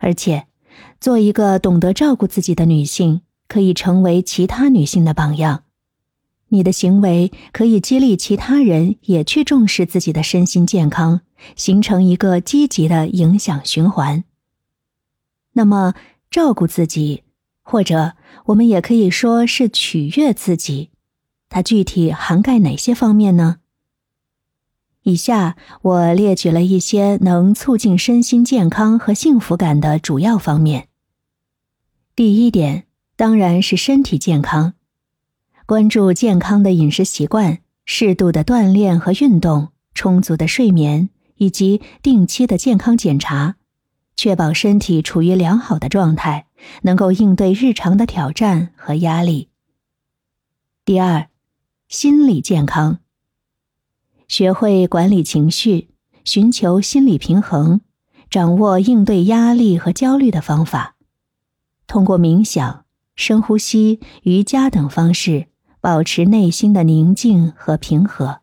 而且，做一个懂得照顾自己的女性，可以成为其他女性的榜样。你的行为可以激励其他人也去重视自己的身心健康，形成一个积极的影响循环。那么，照顾自己，或者我们也可以说是取悦自己，它具体涵盖哪些方面呢？以下我列举了一些能促进身心健康和幸福感的主要方面。第一点，当然是身体健康，关注健康的饮食习惯、适度的锻炼和运动、充足的睡眠以及定期的健康检查，确保身体处于良好的状态，能够应对日常的挑战和压力。第二，心理健康。学会管理情绪，寻求心理平衡，掌握应对压力和焦虑的方法。通过冥想、深呼吸、瑜伽等方式，保持内心的宁静和平和。